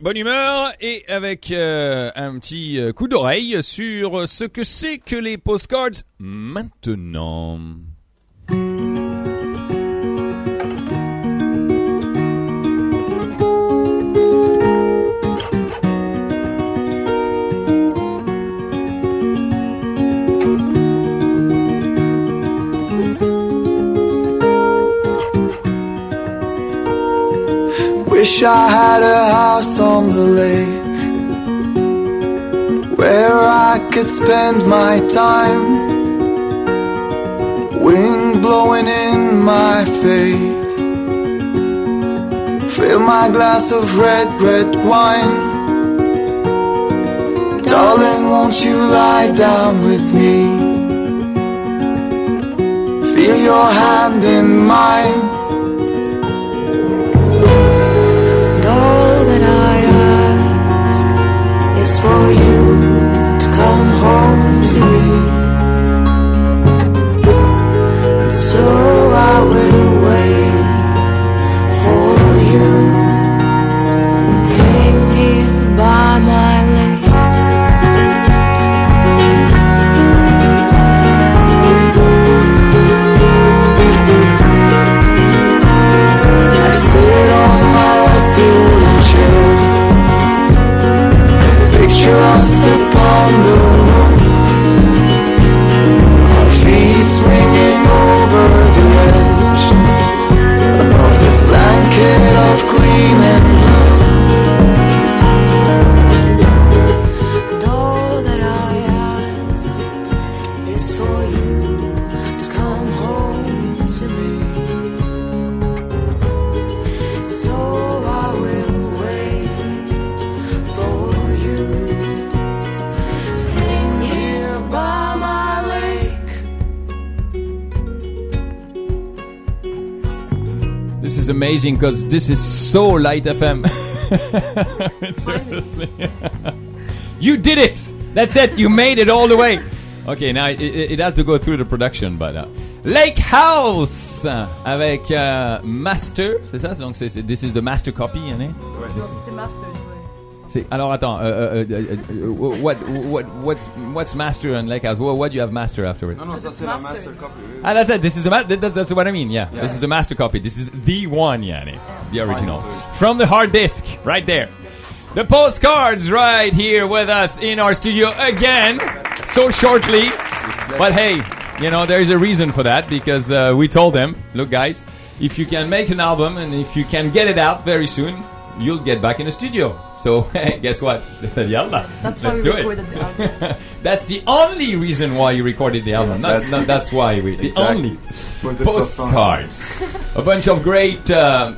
Bonne humeur et avec euh, un petit euh, coup d'oreille sur ce que c'est que les postcards maintenant. Wish I had a house on the lake where I could spend my time. Wind blowing in my face. Fill my glass of red, red wine. Darling, won't you lie down with me? Feel your hand in mine. So is amazing because this is so light FM. Seriously. you did it! That's it, you made it all the way. Okay, now it, it it has to go through the production, but uh, Lake House euh, avec euh, Master, c'est ça? Donc c'est c'est- this is the master copy, hein? Eh? C'est master, ouais. C'est alors attends, euh, euh, euh, what what what's what's Master and Lake House? What, what do you have Master afterwards? Non, non, ça c'est la Master. master copy. Ah, that's it. This is the ma- that- that's, that's what I mean. Yeah. Yeah. this is the master copy. This is the one, yani, the original from the hard disk, right there. The postcards right here with us in our studio again, so shortly. But hey, you know there's a reason for that because uh, we told them, look, guys, if you can make an album and if you can get it out very soon, you'll get back in the studio. So guess what? They said, Yalla, That's let's we do it. the album. that's the only reason why you recorded the album. Not, That's- not, that's why we. The Exactly. only For the postcards. a bunch of great. Um,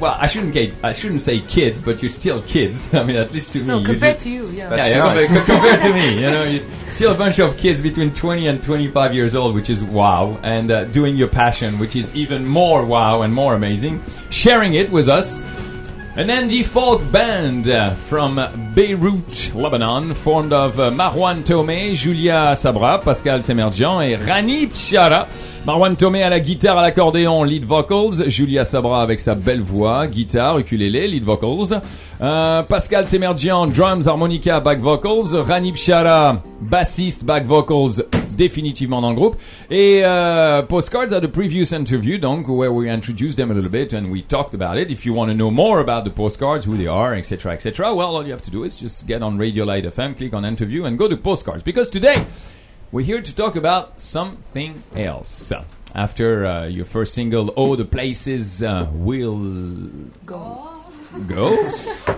well, I shouldn't get, I shouldn't say kids, but you're still kids. I mean, at least to No, me. compared to you, yeah. That's yeah, yeah, nice. compared, compared to me, you know, you still a bunch of kids between 20 and 25 years old, which is wow, and uh, doing your passion, which is even more wow and more amazing. Sharing it with us. An indie folk band from Beirut, Lebanon, formed of uh, Marwan Tomei, Julia Sabra, Pascal Semerjian et Rani Pchara. Marwan Tomei à la guitare, à l'accordéon, lead vocals. Julia Sabra avec sa belle voix, guitare, ukulélé, lead vocals. Euh, Pascal Semerjian, drums, harmonica, back vocals. Rani Pchara, bassiste, back vocals, définitivement dans le groupe. Et euh, Postcards are the previous interview, donc, where we introduced them a little bit and we talked about it. If you want to know more about the postcards, who they are, etc., etc., well, all you have to do is just get on Radio Light FM, click on interview, and go to Postcards. Because today, we're here to talk about something else. After uh, your first single, Oh, the Places uh, Will Go. Go.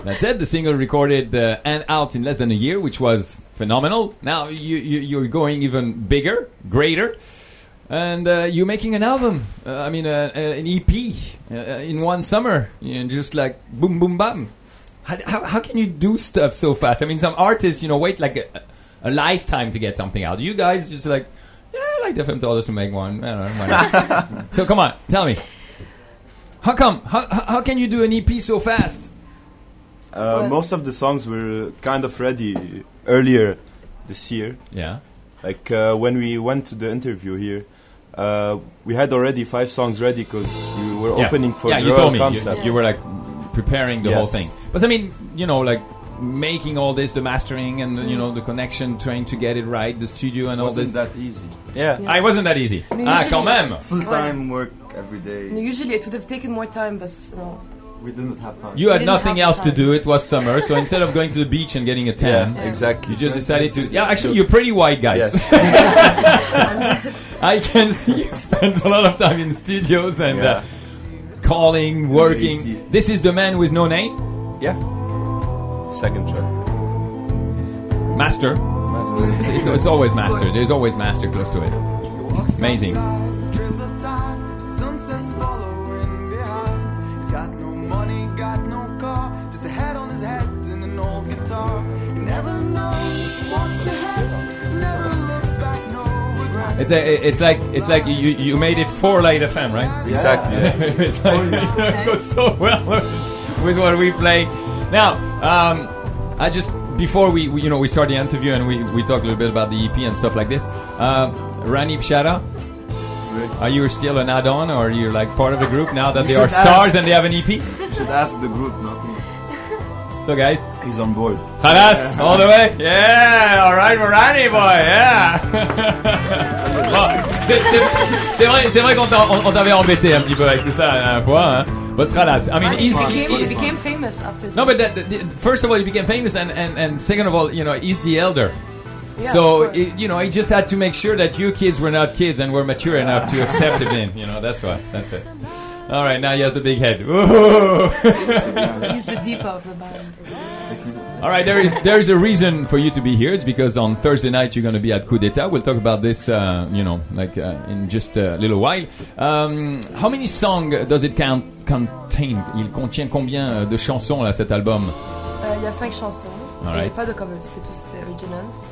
That's it. The single recorded uh, and out in less than a year, which was phenomenal. Now you, you you're going even bigger, greater, and uh, you're making an album. Uh, I mean, uh, uh, an EP uh, in one summer, you know, just like boom, boom, bam. How, how, how can you do stuff so fast? I mean, some artists, you know, wait like a, a lifetime to get something out. You guys just like, yeah, I like FM told us to make one. I don't know, so come on, tell me. How come? How, how how can you do an EP so fast? Uh, most of the songs were kind of ready earlier this year. Yeah. Like uh, when we went to the interview here, uh, we had already five songs ready because we were Yeah. opening for yeah, the you Royal told me. You, concept. you were like preparing the whole thing. But I mean, you know, like making all this, the mastering and you know the connection, trying to get it right, the studio and all wasn't this. that easy. Yeah. Ah, it wasn't that easy. I mean, ah, usually- quand même. Full time work every day. Usually it would have taken more time, but you know, We didn't have time. You had nothing have else to do. It was summer, so instead of going to the beach and getting a tan, Yeah, exactly. you just decided to. Yeah, actually, you're pretty white guys. Yes. I can see you spend a lot of time in studios and Yeah. uh, calling, working. This is the man with no name, Yeah. Second track. Master. It's, it's always Master. There's always Master close to it. Amazing. Trails of time, sunsets following behind. He's got no money, got no car, just a hat on his head and an old guitar. He never knows what's ahead, never looks back, no regret. It's a, it's like it's like you you made it for Light FM, right? Exactly. yeah. it's like, oh, it goes so well with what we play. Now, um, I just before we, we you know we start the interview and we we talk a little bit about the EP and stuff like this. Um, Rani Bechara, are you still an add-on or you're like part of the group now that You they are stars ask. and they have an EP? You should ask the group, not me. So guys, He's on board. Halas, all the way? Yeah, alright, Morani boy, yeah! Bon, c'est- c'est- c'est vrai, c'est vrai qu'on t'a- on- on t'avait embêté un petit peu avec tout ça la dernière fois, hein. But Halas, I mean, he he's, became, he he's- became famous after. no, this. but that, the, first of all, he became famous, and, and, and second of all, you know, he's the elder. Yeah, so, of course. it, you know, he just had to make sure that you kids were not kids and were mature enough to accept him in. You know, that's why. That's it. All right, now he has the big head. He's the deeper of the band. All right, there is there is a reason for you to be here. It's because on Thursday night you're going to be at Coup d'État. We'll talk about this, uh, you know, like uh, in just a little while. Um, how many songs does it count, contain? Il contient combien uh, de chansons là cet album? Euh, il uh, y a cinq chansons. All right. Pas de covers, c'est tous des originals.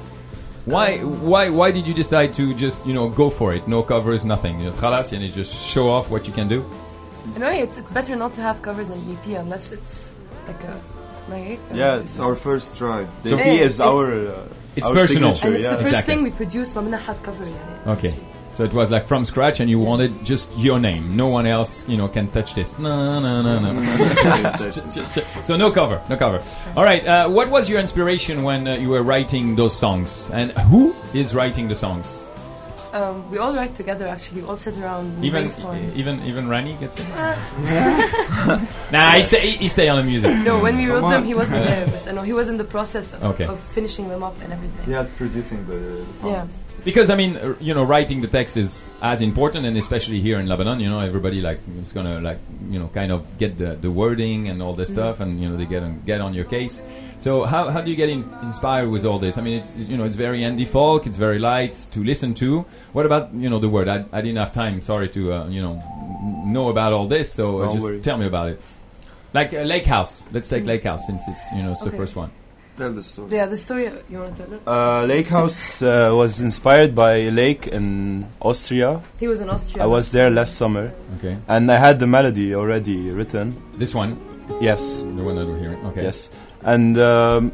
Why, why, why did you decide to just you know go for it? No covers, nothing. You know, and just show off what you can do. Anyway, it's, it's better not to have covers than EP unless it's like a. Like, yeah, it's our first try. The so EP yeah, is it, our. Uh, it's our personal. Signature, and it's yeah. the first exactly. thing we produced from Nahat cover. Yeah, okay. So it was like from scratch, and you wanted just your name. No one else, you know, can touch this. No, no, no, no. so no cover, no cover. All right. Uh, what was your inspiration when uh, you were writing those songs, and who is writing the songs? Um, we all write together actually. We all sit around and Even brainstorm. even even Rani gets it. nah, he stay he stay on the music. No, when we wrote Come them, he wasn't there. But, no, he was in the process of, Okay. of finishing them up and everything. Yeah, producing the, the songs. Because I mean, uh, you know, writing the text is as important, and especially here in Lebanon, you know, everybody like is gonna like you know kind of get the, the wording and all this stuff, and you know they get on get on your case. So how, how do you get in, inspired with all this? I mean, it's you know it's very indie folk, it's very light to listen to. What about you know the word? I, I didn't have time, sorry, to uh, you know know about all this. So uh, just worry. tell me about it. Like uh, Lake House. Let's take Lake House since it's you know it's the first one. Tell the story. Yeah, the story you want to tell it? Uh, Lake House uh, was inspired by a lake in Austria. He was in Austria. I was there last summer, Okay, and I had the melody already written. this one, Yes, the one that we're hearing. Okay. yes, and um,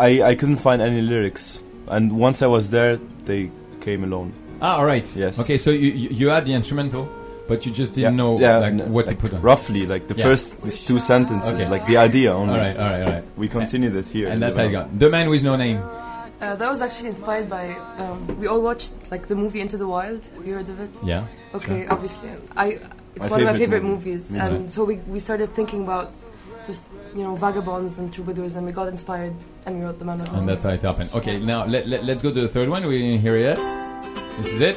I I couldn't find any lyrics. And once I was there, they came alone. Ah, all right. Yes. Okay, so you you, you had the instrumental, but you just didn't know like n- what like to put on. Roughly, like the Yeah. first these two sentences, Okay. like the idea only. All right, all right, all right. We continued it here. And that's how you got the man with no name. Uh, that was actually inspired by. Um, we all watched like the movie Into the Wild. Have you heard of it? Yeah. Okay, obviously, I. It's My one of my favorite favorite movie. movies, Me and so we we started thinking about just you know vagabonds and troubadours, and we got inspired, and we wrote the man. with no And name. that's how it happened. Okay, now let, let, let's go to the third one. We didn't hear it yet. This is it.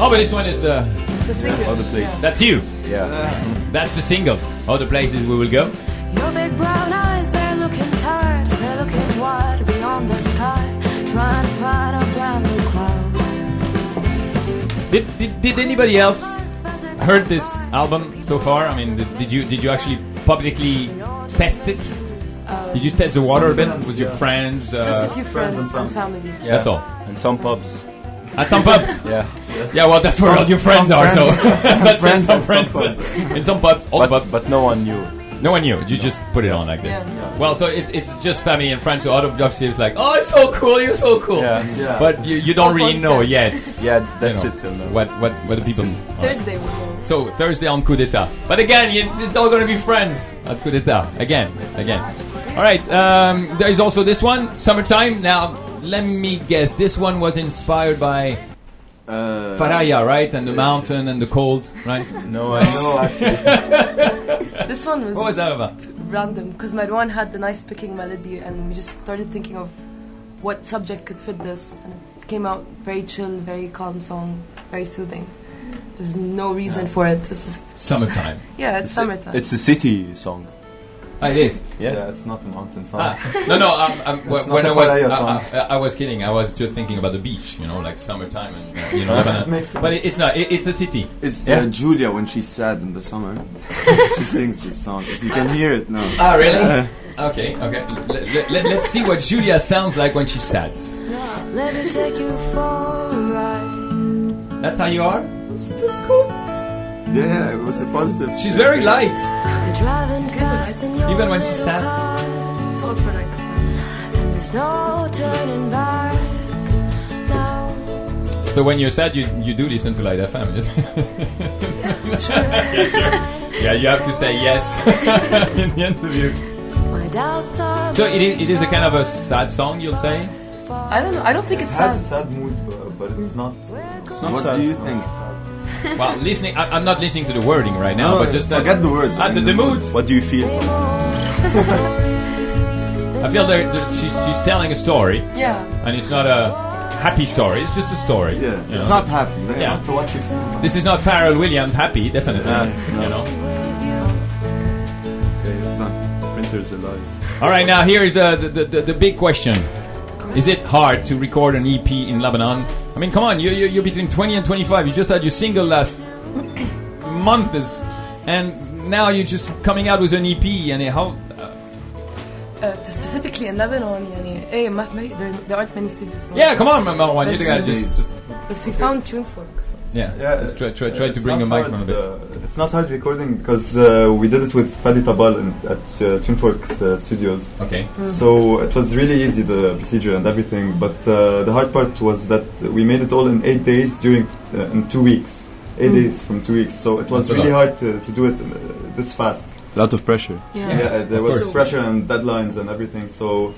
Oh, but this one is the. It's a single. Other place. Yeah. That's you. Yeah. That's the single. Other places we will go. Your big brown eyes, they're looking tired, they're looking wide beyond the sky, trying to find a brand new cloud. Did, did, did anybody else heard this album so far? I mean, did, did you did you actually publicly test it? Did you test the water a bit with your friends? Just a Uh, few friends friends and and family. Yeah. That's all. And some pubs. At some pubs. Yeah. Yeah, well, that's where Some- all your friends some are. So friends. that's friends some and some friends. In some pubs, all But, pubs. but no one knew. no one knew. You just put it on like this. Yeah. Well, so it's it's just family and friends. So out of obviously it's like, oh, it's so cool. You're so cool. Yeah. Yeah. But you, you don't really know positive. yet. Yeah, that's you know, it till now. What what what the people? Thursday we will. So Thursday on Coup d'etat. But again, it's, it's all going to be friends at Coup d'etat. Again, again. All right. Um, there is also this one, summertime. Now, let me guess. This one was inspired by Uh, Faraya, right? And the mountain and the cold, right? No, I No, actually. This one was, What was that about? random because Marwan had the nice picking melody, and we just started thinking of what subject could fit this, and it came out very chill, very calm song, very soothing. There's no reason for it. It's just Summertime. yeah, it's, summertime. It's a city song. Ah, it is. Yeah. it's not a mountain song. Ah, no, no. Um, um, It's when not when a I was, Faraya I. I, I was kidding. I was just thinking about the beach, you know, like summertime, and uh, you know. Lebanon. Makes sense. but it, it's not. It, it's a city. It's Yeah. uh, Julia when she's sad in the summer. she sings this song. If you can hear it now. Ah, really? Uh, Okay, okay. Let, let, let, let's see what Julia sounds like when she's sad. Let me take you for a ride. That's how you are. Yeah, it was a positive. She's very light. We're driving fast in Even when she's sad? It's all for like and there's no turning back now. So when you're sad, you you do listen to Light FM. yeah, you have to say yes in the interview. My doubts are So it is, it is a kind of a sad song, you'll say. I don't know. I don't think It it's has a sad. sad mood, but, but it's not. It's not What sad. do you think? Well, listening, I, I'm not listening to the wording right now, No, but just that. forget the words. Ah, the, the mood. What do you feel? I feel that that she's she's telling a story, Yeah. and it's not a happy story. It's just a story. Yeah, you it's know? not happy. That's Yeah. not what you feel. This is not Pharrell Williams happy, definitely. Uh, You know. Okay, done. Printer's alive. All right, now here is the, the, the, the big question. Is it hard to record an EP in Lebanon? I mean, come on, you, you, you're between 20 and 25. You just had your single last month, is, and now you're just coming out with an EP. And how? uh, specifically in Lebanon, hey, there, there aren't many studios. Yeah, come on, Marwan, you gotta just. just because we found TuneFork. So. Yeah, yeah, just try, try, try to bring your microphone a bit. Uh, it's not hard recording because uh, we did it with Fadi Tabbal in, at uh, TuneFork's uh, studios. Okay. Mm. So it was really easy, the procedure and everything, but uh, the hard part was that we made it all in eight days during, uh, in two weeks. Eight mm. days from two weeks, so it was That's really hard to, to do it this fast. A lot of pressure. Yeah. Yeah, uh, there Of was course. pressure and deadlines and everything. So So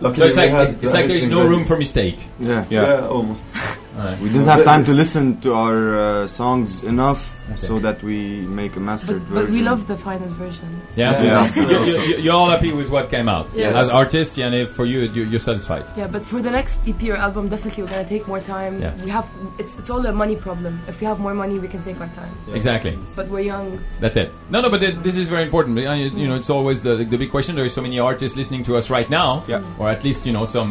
luckily it's we like had it's like there's no ready. room for mistake. Yeah. Yeah, Yeah. almost. All right. We didn't have time to listen to our uh, songs enough Okay. so that we make a mastered But, version. but we love the final version. Yeah, Yeah. You- you- you- you're all happy with what came out. Yes. As artists, and if for you, you- you're satisfied. Yeah, but for the next EP or album, definitely we're gonna take more time. Yeah. We have it's it's all a money problem. If we have more money, we can take our time. Yeah. Exactly. But we're young. That's it. No, no, but th- this is very important. You you know, it's always the the big question. There are so many artists listening to us right now, Yeah. or at least you know some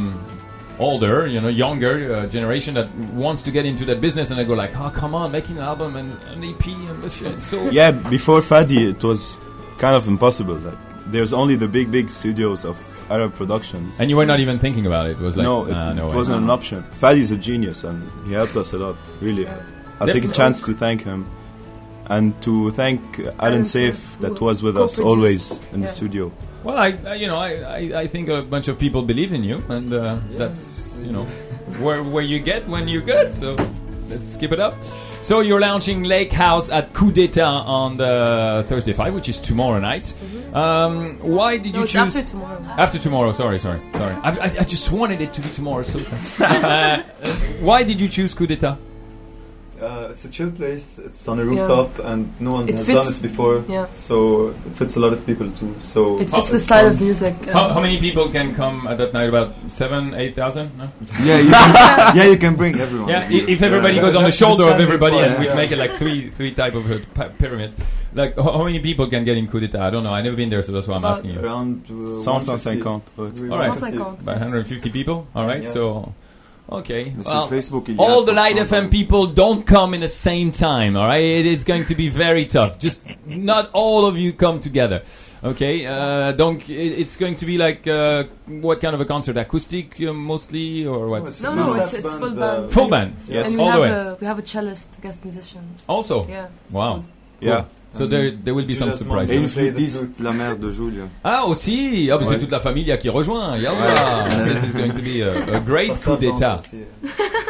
older, you know, younger uh, generation that wants to get into that business, and they go like, "Oh, come on, making an album and an EP and this shit." So Yeah, before Fadi, it was kind of impossible. Like, there's only the big, big studios of Arab productions. And you were not even thinking about it. It was like, no, it, "Ah, no it way." wasn't an option. Fadi's a genius, and he helped us a lot. Really, I'll take a chance to thank him, and to thank uh, Alan Alan Safe Saif, that was with us always in the studio. Well, I, I you know, I, I, I think a bunch of people believe in you, and uh, that's you know where where you get when you're good. So let's skip it up. So you're launching Lake House at Coup d'etat on the Thursday five, which is tomorrow night. Um, why did No, you choose after tomorrow. After tomorrow? Sorry, sorry, sorry. I, I, I just wanted it to be tomorrow. So uh, why did you choose Coup d'etat? Uh, it's a chill place. It's on a rooftop, and no one It has fits- done it before. Yeah. So it fits a lot of people too. So It fits the style of music. How, uh, how many people can come at that night? About seven, eight thousand? No? yeah, you can, yeah, you can bring everyone. Yeah, i- if everybody Yeah, goes on the shoulder of standing everybody point, and we make it like three three type of uh, pi- pyramids, like how, how many people can get in coup d'etat? I don't know. I've never been there, so that's why I'm About- asking you. around uh, 150. 150. Oh, it's- All right. 150. About 150 people. All right, Yeah. so okay. Sur Well, Facebook, il y a all the Light pourcent FM people don't come in the same time. All right, it is going to be very tough. Just not all of you come together. Okay, uh, don't. It, it's going to be like uh, what kind of a concert? Acoustic uh, mostly, or what? it's No, a no, full it's- band, it's full uh, band. Full band. Yes. and we all the have way. a we have a cellist guest musician. Also, Yeah. wow. cool. Yeah, So there there will be some Julia's surprises. Et une Play the flûtiste, la mère de Julia. Ah aussi, ah, bah, c'est Ouais. toute la famille qui rejoint. Yallah, this is going to be a, a great coup d'état.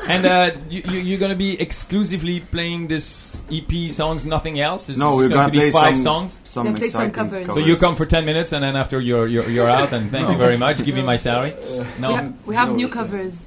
And uh, you, you, you're going to be exclusively playing this EP songs, nothing else. There's No, we're going gonna be play five some songs. some play some exciting covers. So you come for ten minutes, and then after you're you're, you're out. And thank you very much. Give me my salary. No. We, ha- we have No, new covers.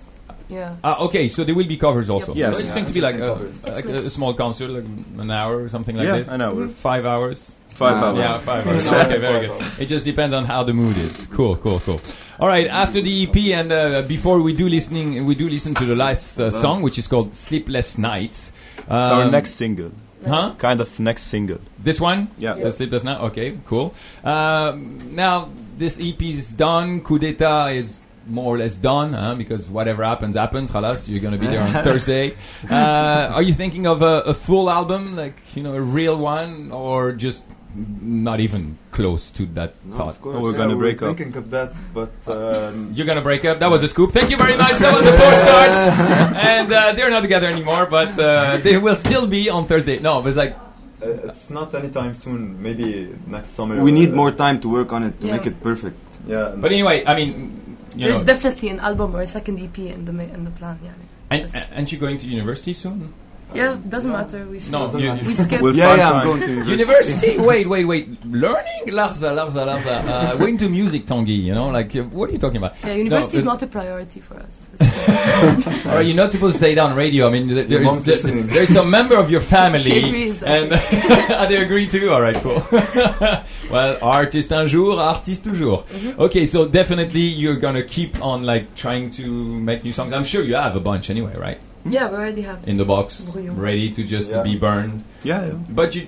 Yeah. Ah, okay. So there will be covers also. Yep. So Yes. it's Yeah, going to be like a, like a small concert, like an hour or something like yeah, this. I know. we're Five hours. Five Uh, hours. Yeah, five hours. okay, very good. It just depends on how the mood is. Cool, cool, cool. All right. After the EP and uh, before we do listening, we do listen to the last uh, song, which is called "Sleepless Nights." It's our Um, next single. huh? Kind of next single. This one? Yeah. The Sleepless Night? Okay, cool. Um, now, this EP is done. Coup d'etat is more or less done, huh? because whatever happens, happens. Khalas, you're going to be there on Thursday. Uh, are you thinking of a, a full album, like, you know, a real one, or just not even close to that No, thought? of course. Oh, we're Yeah, gonna we break were up. thinking of that, but um, You're gonna break up. That was a scoop. Thank you very much. That was the postcards, and uh, they're not together anymore, but uh, they will still be on Thursday. No, but it's like uh, it's not anytime soon. Maybe next summer. We need Uh, more time to work on it to Yeah. make it perfect. Yeah. But anyway, I mean, you There's know, definitely an album or a second EP in the in the plan. Yeah. and, aren't you going to university soon? Yeah, doesn't matter. We No, skip. you, we skip. We'll Yeah, yeah, I'm going to university. university. wait, wait, wait. Learning, Larza, Larza, Larza. Uh, we're into music, Tanguy. You know, like uh, what are you talking about? yeah, university is not a priority for us. It's- All right, you're not supposed to say it on radio. I mean, there- Your there's mom's there- listening. there's some member of your family, She agrees, I and they agree too. All right, cool. well, artist un jour, artiste toujours. Mm-hmm. Okay, so definitely you're gonna keep on like trying to make new songs. I'm sure you have a bunch anyway, right? Yeah, we already have. In the box, Brouillon. ready to just Yeah. be burned. Yeah, yeah. But you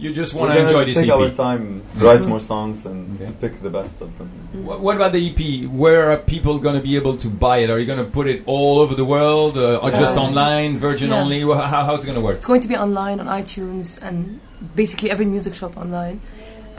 you just want to enjoy this take EP. our time, write more songs, and Okay. pick the best of them. Wh- What about the EP? Where are people going to be able to buy it? Are you going to put it all over the world, uh, or just online, Virgin Yeah. only? How, how's it going to work? It's going to be online on iTunes and basically every music shop online.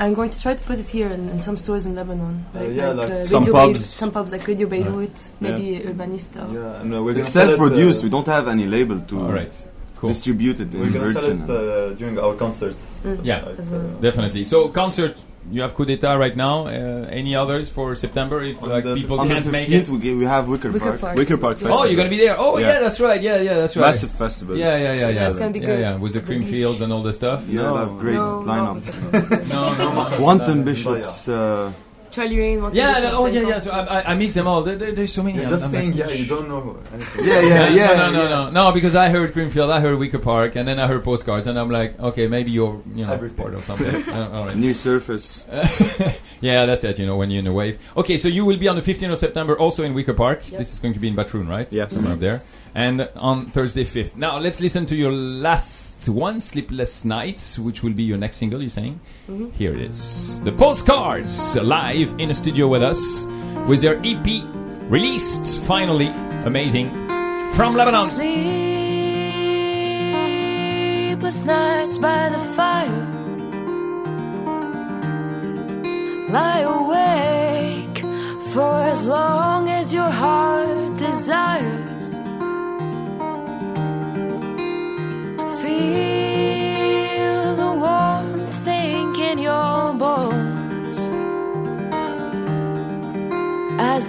I'm going to try to put it here in, in some stores in Lebanon, Uh, right? yeah, like some Radio pubs. Beirut, some pubs like Radio Beirut, maybe Urbanista. Yeah, and uh, we're It's it, self-produced. uh, we don't have any label to All right, cool. distribute it We're in gonna sell it uh, during our concerts. Mm. Yeah. Like, As well. uh, Definitely. So concert, you have Coup d'etat right now. Uh, any others for September if On like the people On the can't make it? we, gi- we have Wicker, Wicker Park. Park. Wicker Park Yeah. Festival. Oh, you're going to be there. Oh, yeah. Yeah. that's right. Yeah, yeah, that's right. Massive festival. Yeah, yeah, yeah, yeah. that's gonna be yeah, good. yeah, with the The cream beach. fields and all the stuff. Yeah, No. they have great No, lineup. No, no, no. Wanton Bishops. Uh, Charlie Rain. Wanted Yeah, to that- oh yeah, yeah. So I, I, I mix them all. There, there, there's so many. You're I'm- just I'm saying, like, yeah, you don't know. anything. yeah, yeah, yeah. no, no, yeah. no, no, no, because I heard Greenfield, I heard Wicker Park, and then I heard postcards, and I'm like, okay, maybe you're, you know, Everything. part of something. Uh, all right. Near surface. yeah, that's it. You know, when you're in a wave. Okay, so you will be on the 15th of September, also in Wicker Park. Yep. This is going to be in Batroun, right? Yes. Somewhere up there. And on Thursday 5th. Now let's listen to your last one, "Sleepless Nights," which will be your next single. You're saying? Mhm. Here it is. The postcards live in a studio with us with their EP released finally. Amazing. From Lebanon. Sleepless nights by the fire. Lie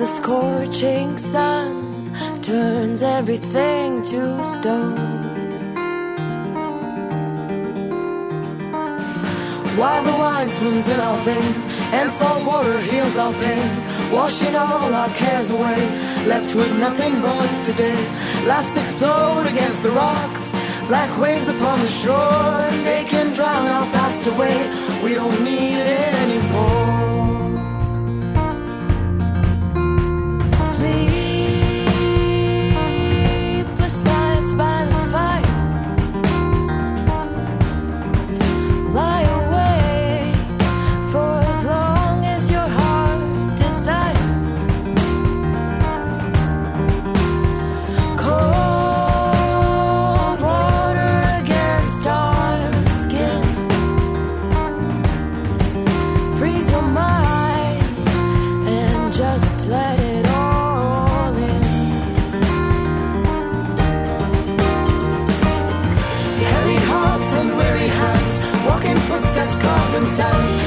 the scorching sun turns everything to stone. While the wine swims in our veins and salt water heals our pains, washing all our cares away, left with nothing but today. Laughs explode against the rocks like waves upon the shore, and they can drown our past away. We don't need it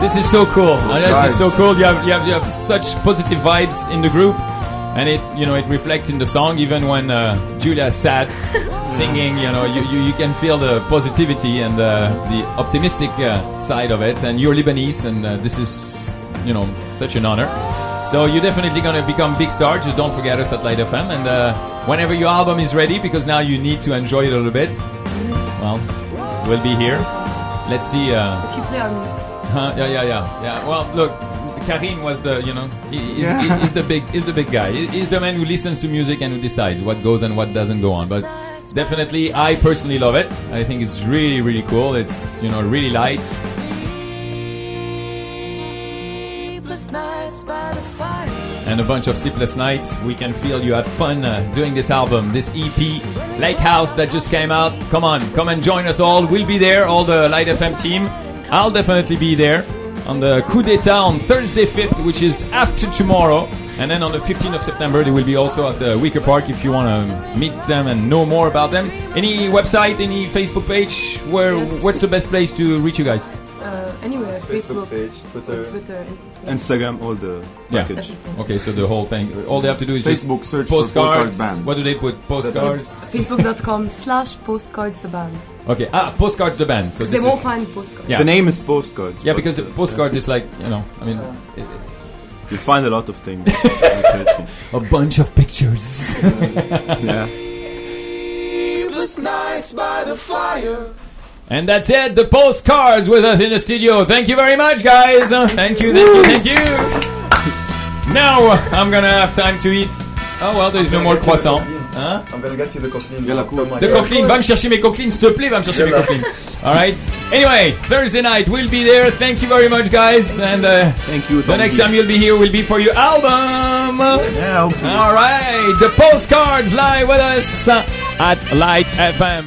this is so cool. And this is so cool. You have, you have you have such positive vibes in the group, and it you know it reflects in the song. Even when uh, Julia's sad, singing, you know, you, you, you can feel the positivity and uh, the optimistic uh, side of it. And you're Lebanese, and uh, this is you know such an honor. So you're definitely gonna become big star. Just don't forget us at Light FM, and uh, whenever your album is ready, because now you need to enjoy it a little bit. Well, we'll be here. Let's see. Uh, If you play our music. Huh? Yeah, yeah, yeah, yeah. Well, look, Karim was the, you know, he, he's, Yeah. he- he's the big, he's the big guy. He- He's the man who listens to music and who decides what goes and what doesn't go on. But definitely, I personally love it. I think it's really, really cool. It's, you know, really light. Sleepless nights by the fire. and a bunch of sleepless nights. We can feel you had fun uh, doing this album, this EP, Lake House that just came out. Come on, come and join us all. We'll be there, all the Light FM team. I'll definitely be there on the Coup d'etat on Thursday 5th, which is after tomorrow. And then on the 15th of September, they will be also at the Wicker Park if you want to meet them and know more about them. Any website, any Facebook page? Where? Yes. What's the best place to reach you guys? Anywhere, Facebook Facebook, page, Twitter. Twitter, and Instagram, all the Yeah. package. everything. Okay, so the whole thing. All they have to do is just Facebook search for postcards. Postcard Band. What do they put? Postcards. Facebook.com slash postcards the band. Okay. Ah, postcards the band. So they won't find postcards. Yeah. The name is postcards. yeah, because the uh, postcards is like you know, I mean, it, you find a lot of things. a bunch of pictures. yeah. Sleepless nights by the fire. And that's it. The postcards with us in the studio. Thank you very much, guys. Uh, Thank you, thank you, thank you. Now I'm gonna have time to eat. Oh well, there's no more croissant. Hein? I'm gonna get you the coqueline. Yeah, la now. cool. Come on. De coqueline, va me chercher mes coquelines, s'il te plaît, va me chercher mes coquelines. Alright. Anyway, Thursday night, we'll be there. Thank you very much, guys. And uh, Thank you. the next time you'll be here will be for your album. Yeah, hopefully. Alright, the postcards live with us uh, at Light FM.